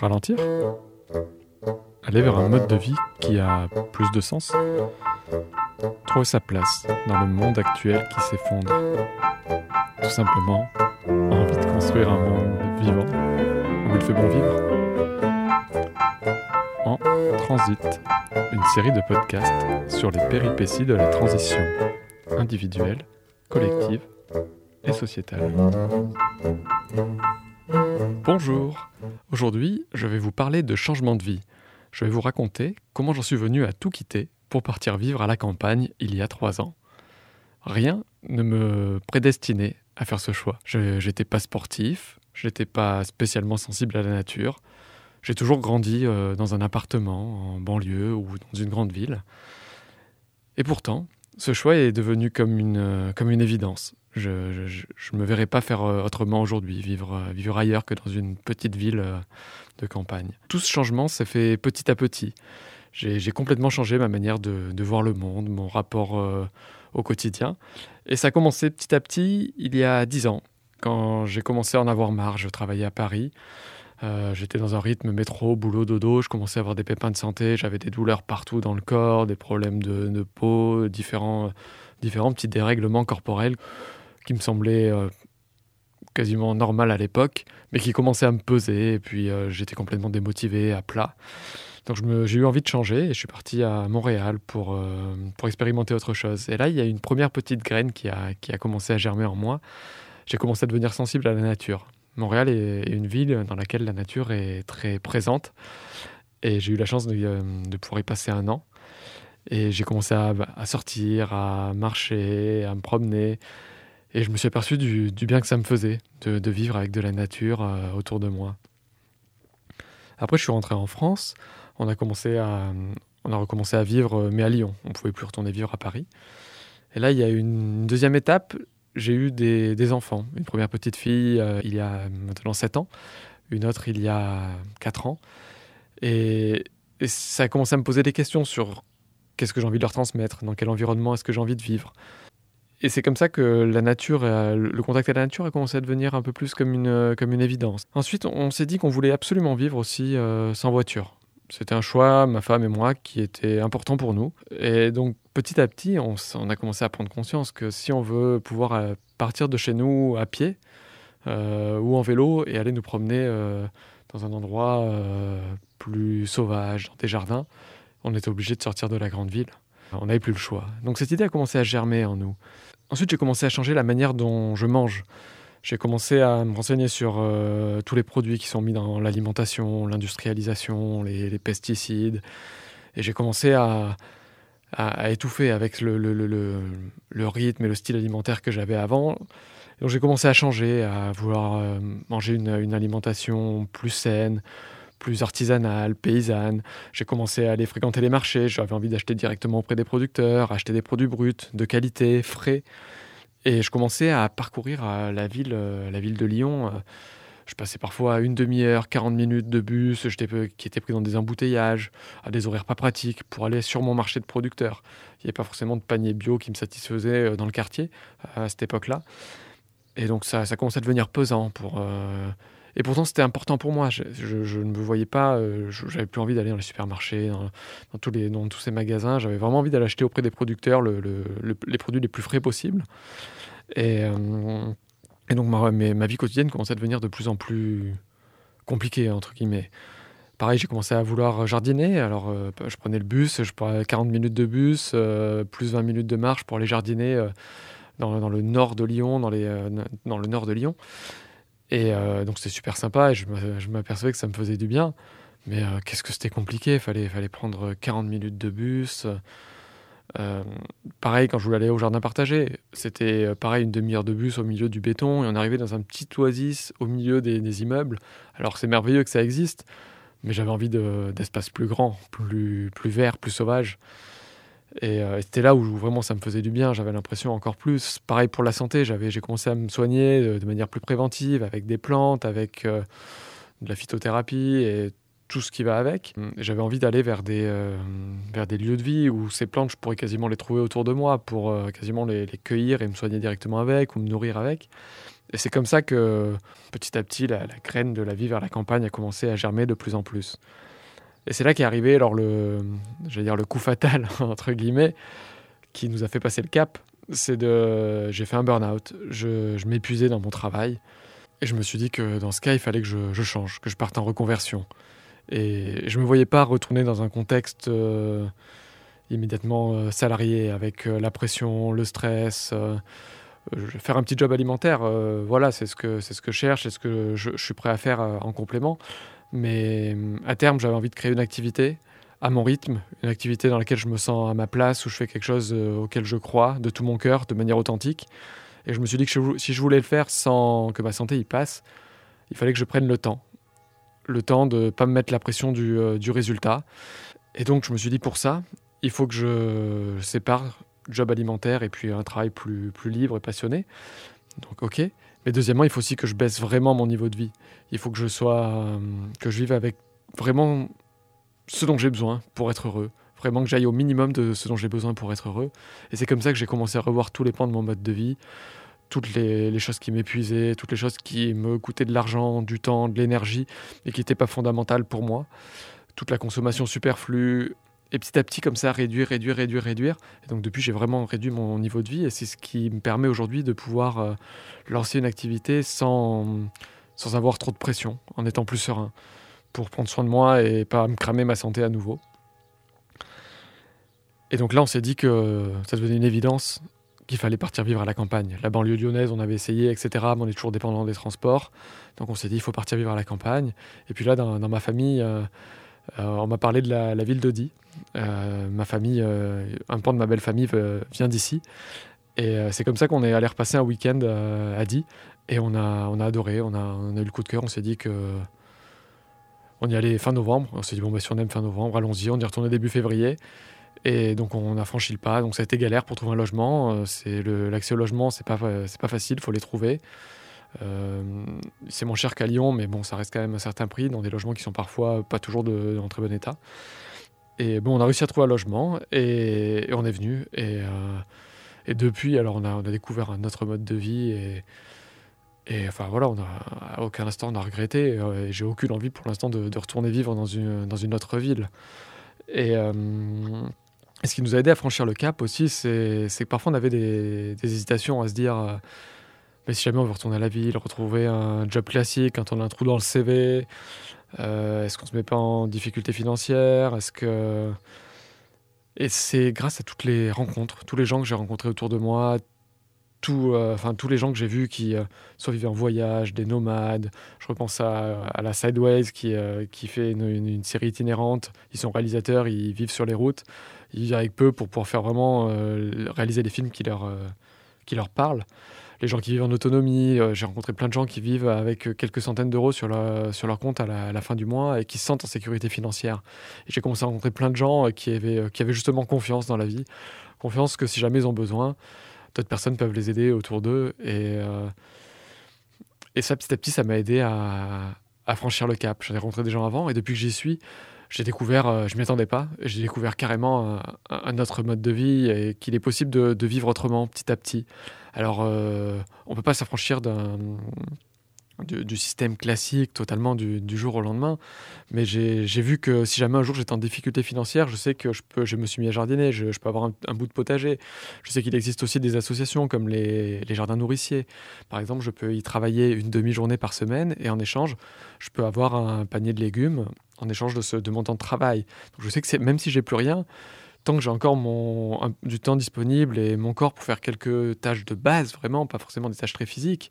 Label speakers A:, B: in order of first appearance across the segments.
A: Ralentir. Aller vers un mode de vie qui a plus de sens. Trouver sa place dans le monde actuel qui s'effondre. Tout simplement, envie de construire un monde vivant où il fait bon vivre. En Transit, une série de podcasts sur les péripéties de la transition individuelle, collective et sociétale. Bonjour, aujourd'hui je vais vous parler de changement de vie. Je vais vous raconter comment j'en suis venu à tout quitter pour partir vivre à la campagne il y a trois ans. Rien ne me prédestinait à faire ce choix. Je n'étais pas sportif, je n'étais pas spécialement sensible à la nature. J'ai toujours grandi euh, dans un appartement, en banlieue ou dans une grande ville. Et pourtant, ce choix est devenu comme une, euh, comme une évidence. Je ne me verrais pas faire euh, autrement aujourd'hui, vivre, euh, vivre ailleurs que dans une petite ville de campagne. Tout ce changement s'est fait petit à petit. J'ai complètement changé ma manière de, de, voir le monde, mon rapport au quotidien. Et ça a commencé petit à petit il y a dix ans, quand j'ai commencé à en avoir marre. Je travaillais à Paris. Euh, j'étais dans un rythme métro, boulot, dodo. Je commençais à avoir des pépins de santé. J'avais des douleurs partout dans le corps, des problèmes de, peau, différents, différents petits dérèglements corporels qui me semblaient euh, quasiment normaux à l'époque, mais qui commençaient à me peser. Et puis euh, j'étais complètement démotivé, à plat. Donc j'ai eu envie de changer et je suis parti à Montréal pour, pour expérimenter autre chose. Et là, il y a une première petite graine qui a, qui a commencé à germer en moi. J'ai commencé à devenir sensible à la nature. Montréal est une ville dans laquelle la nature est très présente. Et j'ai eu la chance de, euh, pouvoir y passer un an. Et j'ai commencé à, sortir, à marcher, à me promener. Et je me suis aperçu du, bien que ça me faisait de, vivre avec de la nature euh, autour de moi. Après, je suis rentré en France. On a, recommencé à vivre, euh, mais à Lyon. On ne pouvait plus retourner vivre à Paris. Et là, il y a une deuxième étape j'ai eu des, enfants. Une première petite fille euh, il y a maintenant 7 ans, une autre il y a 4 ans. Et, ça a commencé à me poser des questions sur qu'est-ce que j'ai envie de leur transmettre, dans quel environnement est-ce que j'ai envie de vivre. Et c'est comme ça que le contact avec la nature a commencé à devenir un peu plus comme une, comme une évidence. Ensuite, on s'est dit qu'on voulait absolument vivre aussi euh, sans voiture. C'était un choix, ma femme et moi, qui était important pour nous. Et donc, petit à petit, on, a commencé à prendre conscience que si on veut pouvoir euh, partir de chez nous à pied euh, ou en vélo et aller nous promener dans un endroit plus sauvage, dans des jardins, on était obligé de sortir de la grande ville. On n'avait plus le choix. Donc, cette idée a commencé à germer en nous. Ensuite, j'ai commencé à changer la manière dont je mange j'ai commencé à me renseigner sur euh, tous les produits qui sont mis dans l'alimentation, l'industrialisation, les, pesticides. Et j'ai commencé à, étouffer avec le, rythme et le style alimentaire que j'avais avant. donc j'ai commencé à changer, à vouloir euh, manger une, alimentation plus saine, plus artisanale, paysanne. J'ai commencé à aller fréquenter les marchés. J'avais envie d'acheter directement auprès des producteurs, acheter des produits bruts, de qualité, frais. Et je commençais à parcourir euh, la ville, euh, la ville de Lyon. Euh, je passais parfois une demi-heure, 40 minutes de bus, qui était pris dans des embouteillages, à des horaires pas pratiques, pour aller sur mon marché de producteurs. Il n'y avait pas forcément de panier bio qui me satisfaisait dans le quartier à cette époque-là. Et donc ça, ça commençait à devenir pesant pour, et pourtant, c'était important pour moi. Je, ne me voyais pas, euh, j'avais plus envie d'aller dans les supermarchés, dans, tous, ces magasins. J'avais vraiment envie d'aller acheter auprès des producteurs les produits les plus frais possibles. Et, euh, donc, ma, vie quotidienne commençait à devenir de plus en plus compliquée, entre guillemets. Pareil, j'ai commencé à vouloir jardiner. Alors, euh, je prenais le bus, je prenais 40 minutes de bus, plus 20 minutes de marche pour aller jardiner dans, le nord de Lyon, dans le nord de Lyon. Et euh, donc c'était super sympa et je m'apercevais que ça me faisait du bien. Mais euh, qu'est-ce que c'était compliqué, fallait, fallait prendre 40 minutes de bus. Euh, pareil, quand je voulais aller au jardin partagé, c'était pareil, une demi-heure de bus au milieu du béton et on arrivait dans un petit oasis au milieu des, immeubles. Alors c'est merveilleux que ça existe, mais j'avais envie d'espaces plus grands, plus, plus verts, plus Euh, et, c'était là où vraiment ça me faisait du bien. J'avais l'impression encore plus. Pareil pour la santé, j'ai commencé à me soigner de, manière plus préventive avec des plantes, avec euh, de la phytothérapie et tout ce qui va avec. J'avais envie d'aller vers des, euh, vers des lieux de vie où ces plantes, je pourrais quasiment les trouver autour de moi pour quasiment les, les, cueillir et me soigner directement avec ou me nourrir avec. Et c'est comme ça que petit à petit, la, graine de la vie vers la campagne a commencé à germer de plus en plus. Et c'est là qu'est arrivé alors le, dire le coup fatal entre guillemets, qui nous a fait passer le cap. C'est de, j'ai fait un burn-out. Je, m'épuisais dans mon travail et je me suis dit que dans ce cas, il fallait que je, change, que je parte en reconversion. Et je me voyais pas retourner dans un contexte euh, immédiatement euh, salarié avec euh, la pression, le stress faire un petit job alimentaire, voilà, c'est ce que c'est ce que je cherche, c'est ce que je, suis prêt à faire en complément. Mais à terme, j'avais envie de créer une activité à mon rythme, une activité dans laquelle je me sens à ma place, où je fais quelque chose euh, auquel je crois de tout mon cœur, de manière authentique. Et je me suis dit que si je voulais le faire sans que ma santé y passe, il fallait que je prenne le temps. Le temps de ne pas me mettre la pression du, du résultat. Et donc je me suis dit pour ça, il faut que je sépare job alimentaire et puis un travail plus, plus libre et passionné. Donc ok. Mais deuxièmement, il faut aussi que je baisse vraiment mon niveau de vie. Il faut que je sois, euh, que je vive avec vraiment ce dont j'ai besoin pour être heureux. Vraiment que j'aille au minimum de ce dont j'ai besoin pour être heureux. Et c'est comme ça que j'ai commencé à revoir tous les pans de mon mode de vie, toutes les, les choses qui m'épuisaient, toutes les choses qui me coûtaient de l'argent, du temps, de l'énergie et qui n'étaient pas fondamentales pour moi. Toute la consommation superflue, et petit à petit, comme ça, réduire, réduire, réduire, réduire. Et donc, depuis, j'ai vraiment réduit mon niveau de vie. Et c'est ce qui me permet aujourd'hui de pouvoir euh, lancer une activité sans, sans avoir trop de pression, en étant plus serein, pour prendre soin de moi et pas me cramer ma santé à nouveau. Et donc là, on s'est dit que ça devenait une évidence qu'il fallait partir vivre à la campagne. La banlieue lyonnaise, on avait essayé, etc. Mais on est toujours dépendant des transports. Donc on s'est dit, il faut partir vivre à la campagne. Et puis là, dans, ma famille, euh, euh, on m'a parlé de la, ville d'Audi. Euh, ma famille, euh, un pan de ma belle famille vient d'ici. Et c'est comme ça qu'on est allé repasser un week-end à Die. Et on a, on a adoré, on a, eu le coup de cœur. On s'est dit que on y allait fin novembre. On s'est dit, bon, bah, si on aime fin novembre, allons-y. On y retourné début février. Et donc, on a franchi le pas. Donc, ça a été galère pour trouver un logement. C'est l'accès au logement, c'est pas, pas facile, il faut les trouver. Euh, c'est moins cher qu'à Lyon, mais bon, ça reste quand même un certain prix dans des logements qui sont parfois pas toujours de, en très bon état. Et bon, on a réussi à trouver un logement et, on est venu. Et, euh, et, depuis, alors on a, découvert un autre mode de vie et, et enfin voilà, à aucun instant on a regretté. Et, j'ai aucune envie pour l'instant de, retourner vivre dans une, dans une autre ville. Et, euh, ce qui nous a aidé à franchir le cap aussi, c'est que parfois on avait des hésitations à se dire mais si jamais on veut retourner à la ville, retrouver un job classique, quand un trou dans le CV, euh, est-ce qu'on se met pas en difficulté financière? Est-ce que et c'est grâce à toutes les rencontres, tous les gens que j'ai rencontrés autour de moi, tout, euh, enfin tous les gens que j'ai vus qui euh, soit vivaient en voyage, des nomades. Je repense à, à la Sideways qui, qui fait une, une, série itinérante. Ils sont réalisateurs, ils vivent sur les routes, ils vivent avec peu pour pouvoir faire vraiment réaliser des films qui leur, qui leur parlent les gens qui vivent en autonomie. Euh, j'ai rencontré plein de gens qui vivent avec euh, quelques centaines d'euros sur, sur leur compte à la, fin du mois et qui se sentent en sécurité financière. J'ai commencé à rencontrer plein de gens euh, qui avaient, qui avaient justement confiance dans la vie, confiance que si jamais ils ont besoin, d'autres personnes peuvent les aider autour d'eux. Et, et ça, petit à petit, ça m'a aidé à, franchir le cap. J'en ai rencontré des gens avant et depuis que j'y suis, j'ai découvert, je m'y attendais pas, j'ai découvert carrément un, autre mode de vie et qu'il est possible de, vivre autrement petit à petit. Alors, euh, on peut pas s'affranchir du, système classique totalement du, jour au lendemain. Mais j'ai vu que si jamais un jour j'étais en difficulté financière, je sais que je, peux, je me suis mis à jardiner, je, peux avoir un, bout de potager. Je sais qu'il existe aussi des associations comme les, les, jardins nourriciers. Par exemple, je peux y travailler une demi-journée par semaine et en échange, je peux avoir un panier de légumes en échange de, ce, de mon temps de travail. Donc je sais que même si j'ai plus rien, tant que j'ai encore mon, du temps disponible et mon corps pour faire quelques tâches de base, vraiment, pas forcément des tâches très physiques,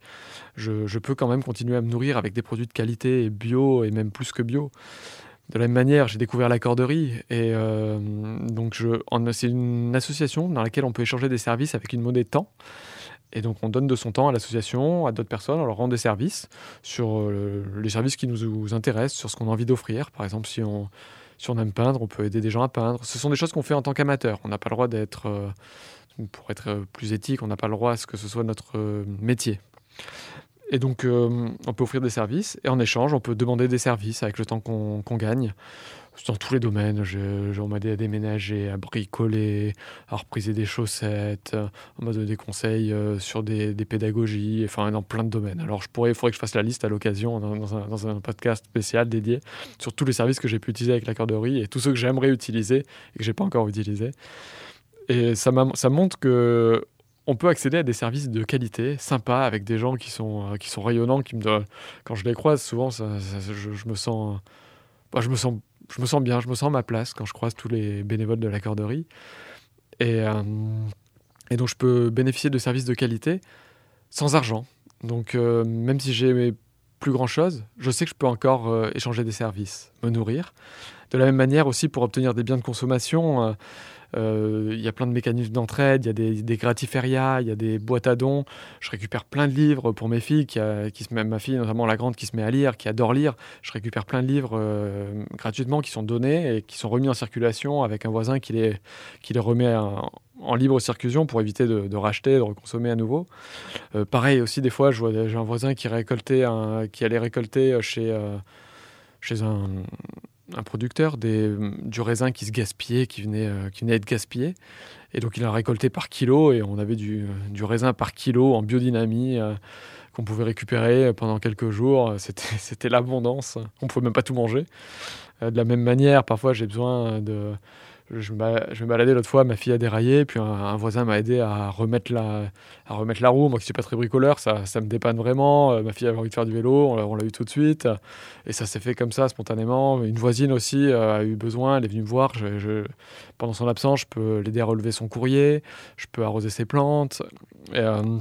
A: je, peux quand même continuer à me nourrir avec des produits de qualité et bio et même plus que bio. De la même manière, j'ai découvert la corderie et euh, donc c'est une association dans laquelle on peut échanger des services avec une monnaie temps. Et donc on donne de son temps à l'association, à d'autres personnes, on leur rend des services sur euh, les services qui nous, intéressent, sur ce qu'on a envie d'offrir. Par exemple, si on, si on aime peindre, on peut aider des gens à peindre. Ce sont des choses qu'on fait en tant qu'amateur. On n'a pas le droit d'être, euh, pour être plus éthique, on n'a pas le droit à ce que ce soit notre euh, métier. Et donc, on peut offrir des services et en échange, on peut demander des services avec le temps qu'on gagne. dans tous les domaines. on m'a aidé à déménager, à bricoler, à repriser des chaussettes. On m'a donné des conseils euh, sur des, pédagogies, enfin dans plein de domaines. Alors je pourrais, il faudrait que je fasse la liste à l'occasion dans, un, podcast spécial dédié sur tous les services que j'ai pu utiliser avec la corderie et tous ceux que j'aimerais utiliser et que j'ai pas encore utilisés. Et ça montre que on peut accéder à des services de qualité, sympas, avec des gens qui sont, euh, qui sont rayonnants, qui me quand je les croise, souvent, je, me sens, bah, je me sens je me sens bien, je me sens à ma place quand je croise tous les bénévoles de la corderie. Et, euh, donc je peux bénéficier de services de qualité sans argent. Donc euh, même si j'ai plus grand chose, je sais que je peux encore échanger des services, me nourrir. De la même manière aussi pour obtenir des biens de consommation il y a plein de mécanismes d'entraide, il y a des, des gratiférias, il y a des boîtes à dons. Je récupère plein de livres pour mes filles, qui, qui se met, ma fille, notamment la grande, qui se met à lire, qui adore lire. Je récupère plein de livres euh, gratuitement qui sont donnés et qui sont remis en circulation avec un voisin qui les, qui les remet en, libre circulation pour éviter de, racheter, de reconsommer à nouveau. Euh, pareil aussi, des fois, j'ai un voisin qui, récoltait qui allait récolter chez, chez un un producteur du raisin qui se gaspillait, qui venait, euh, qui venait être gaspillé. Et donc il a récolté par kilo et on avait du, du raisin par kilo en biodynamie euh, qu'on pouvait récupérer pendant quelques jours. C'était l'abondance. On pouvait même pas tout manger. Euh, de la même manière, parfois j'ai besoin de je me, baladais l'autre fois, ma fille a déraillé, puis un, voisin m'a aidé à remettre, la, à remettre la roue. Moi qui suis pas très bricoleur, ça, ça me dépanne vraiment. Euh, ma fille avait envie de faire du vélo, on l'a eu tout de suite. Et ça s'est fait comme ça, spontanément. Une voisine aussi euh, a eu besoin, elle est venue me voir. Pendant son absence, je peux l'aider à relever son courrier, je peux arroser ses plantes. Euh,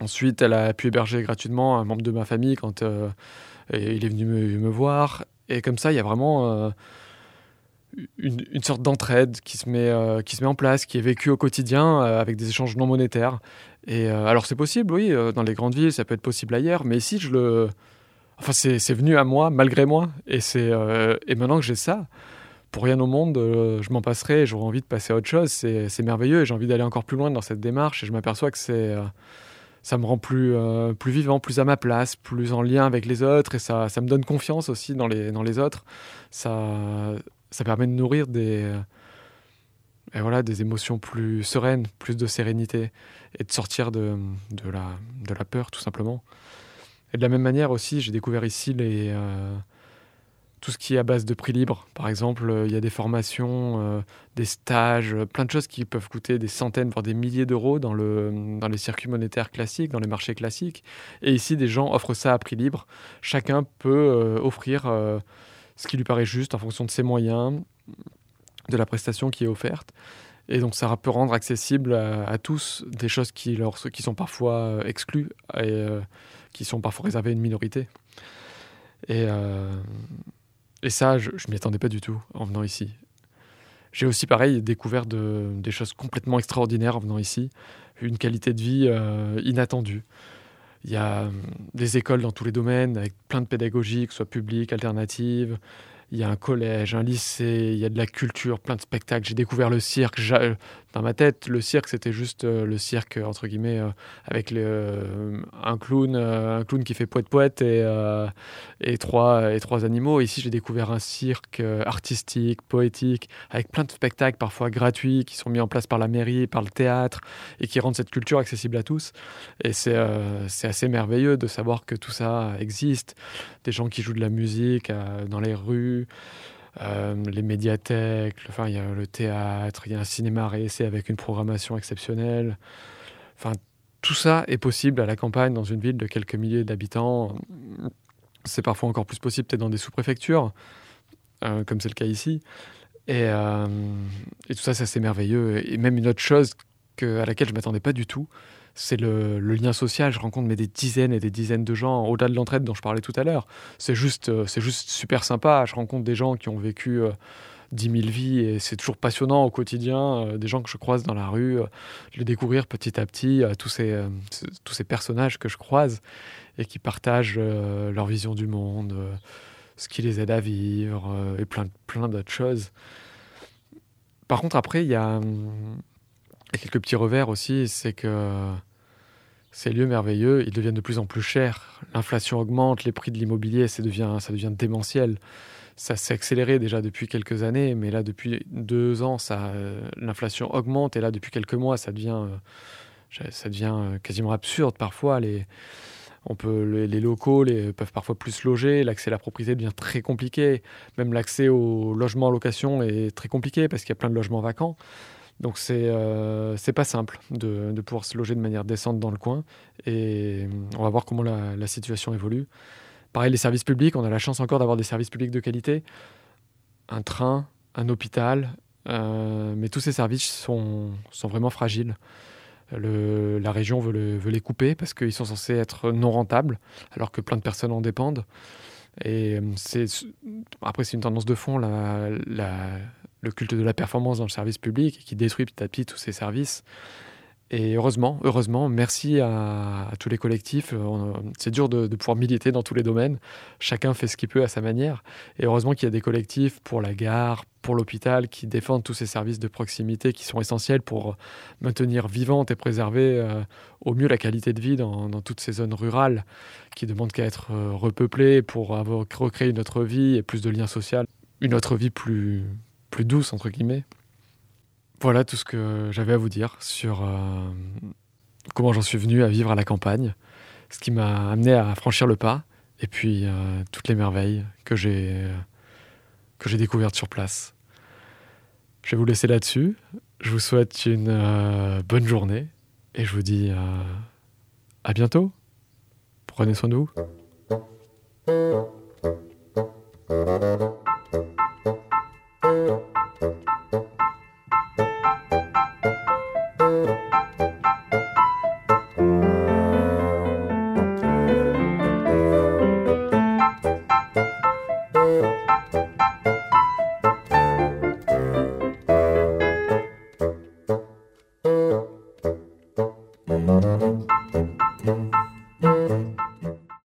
A: ensuite, elle a pu héberger gratuitement un membre de ma famille quand il est venu me, me, voir. Et comme ça, il y a vraiment une, sorte d'entraide qui, se met, euh, qui se met en place, qui est vécue au quotidien euh, avec des échanges non monétaires. Et euh, alors c'est possible, oui, dans les grandes villes, ça peut être possible ailleurs, mais ici, je le... Enfin, c'est venu à moi, malgré moi. Et, c'est et maintenant que j'ai ça, pour rien au monde, je m'en passerai et j'aurai envie de passer à autre chose. C'est merveilleux et j'ai envie d'aller encore plus loin dans cette démarche. Et je m'aperçois que c'est ça me rend plus, plus vivant, plus à ma place, plus en lien avec les autres et ça, ça me donne confiance aussi dans les, dans les autres. Ça, ça permet de nourrir des, euh, et voilà, des émotions plus sereines, plus de sérénité, et de sortir de, de, la, de la peur, tout simplement. Et de la même manière aussi, j'ai découvert ici les, euh, tout ce qui est à base de prix libre. Par exemple, il y a des formations, euh, des stages, plein de choses qui peuvent coûter des centaines, voire des milliers d'euros dans, le, dans les circuits monétaires classiques, dans les marchés classiques. Et ici, des gens offrent ça à prix libre. Chacun peut offrir ce qui lui paraît juste en fonction de ses moyens, de la prestation qui est offerte. Et donc ça peut rendre accessible à, tous des choses qui, leur, sont parfois euh, exclues et euh, qui sont parfois réservées à une minorité. Et, euh, ça, je ne m'y attendais pas du tout en venant ici. J'ai aussi, pareil, découvert de, des choses complètement extraordinaires en venant ici, une qualité de vie inattendue. Il y a hum, des écoles dans tous les domaines, avec plein de pédagogies, que ce soit publiques, alternatives, il y a un collège, un lycée, il y a de la culture, plein de spectacles. J'ai découvert le cirque. Dans ma tête, le cirque, c'était juste euh, le cirque, entre guillemets, euh, avec euh, un, clown, un clown qui fait poète-poète et, trois, et trois animaux. ici, j'ai découvert un cirque artistique, poétique, avec plein de spectacles, parfois gratuits, qui sont mis en place par la mairie, par le théâtre, et qui rendent cette culture accessible à tous. Et c'est assez merveilleux de savoir que tout ça existe. Des gens qui jouent de la musique dans les rues euh, les médiathèques, enfin, il y a le théâtre, il y a un cinéma réessai avec une programmation exceptionnelle. Enfin, tout ça est possible à la campagne, dans une ville de quelques milliers d'habitants. C'est parfois encore plus possible peut-être dans des sous-préfectures, euh, comme c'est le cas ici. Et, euh, tout ça, c'est assez merveilleux. Et même une autre chose que, à laquelle je ne m'attendais pas du tout, c'est le, lien social. Je rencontre mais des dizaines et des dizaines de gens, au-delà de l'entraide dont je parlais tout à l'heure. C'est juste, euh, c'est juste super sympa. Je rencontre des gens qui ont vécu euh, dix 10 000 vies et c'est toujours passionnant au quotidien. Euh, des gens que je croise dans la rue, les découvrir petit à petit, tous, ces, tous ces personnages que je croise et qui partagent leur vision du monde, ce qui les aide à vivre et plein, plein d'autres choses. Par contre, après, il y a, hum, quelques petits revers aussi, c'est que Ces lieux merveilleux, ils deviennent de plus en plus chers. L'inflation augmente, les prix de l'immobilier, ça devient, ça devient démentiel. Ça s'est accéléré déjà depuis quelques années, mais là, depuis deux ans, l'inflation augmente. Et là, depuis quelques mois, ça devient, ça devient quasiment absurde parfois. Les, on peut, les, locaux les, peuvent parfois plus loger, l'accès à la propriété devient très compliqué, même l'accès au logement en location est très compliqué parce qu'il y a plein de logements vacants. Donc c'est euh, pas simple de, de, pouvoir se loger de manière décente dans le coin et on va voir comment la, la, situation évolue. Pareil, les services publics, on a la chance encore d'avoir des services publics de qualité, un train, un hôpital, euh, mais tous ces services sont, sont vraiment fragiles la région veut, les couper parce qu'ils sont censés être non rentables, alors que plein de personnes en dépendent. Et euh, après, c'est une tendance de fond, le culte de la performance dans le service public qui détruit petit à petit tous ces services. Et heureusement, heureusement, merci à, tous les collectifs. Euh, c'est dur de, pouvoir militer dans tous les domaines. Chacun fait ce qu'il peut à sa manière. Et heureusement qu'il y a des collectifs pour la gare, pour l'hôpital, qui défendent tous ces services de proximité qui sont essentiels pour maintenir vivante et préserver euh, au mieux la qualité de vie dans, toutes ces zones rurales qui demandent qu'à être euh, repeuplées pour avoir, recréer une autre vie et plus de liens sociaux, une autre vie plus, plus douce, entre guillemets. Voilà tout ce que j'avais à vous dire sur euh, comment j'en suis venu à vivre à la campagne, ce qui m'a amené à franchir le pas, et puis euh, toutes les merveilles que j'ai découvertes sur place. Je vais vous laisser là-dessus. Je vous souhaite une euh, bonne journée et je vous dis à bientôt. Prenez soin de vous.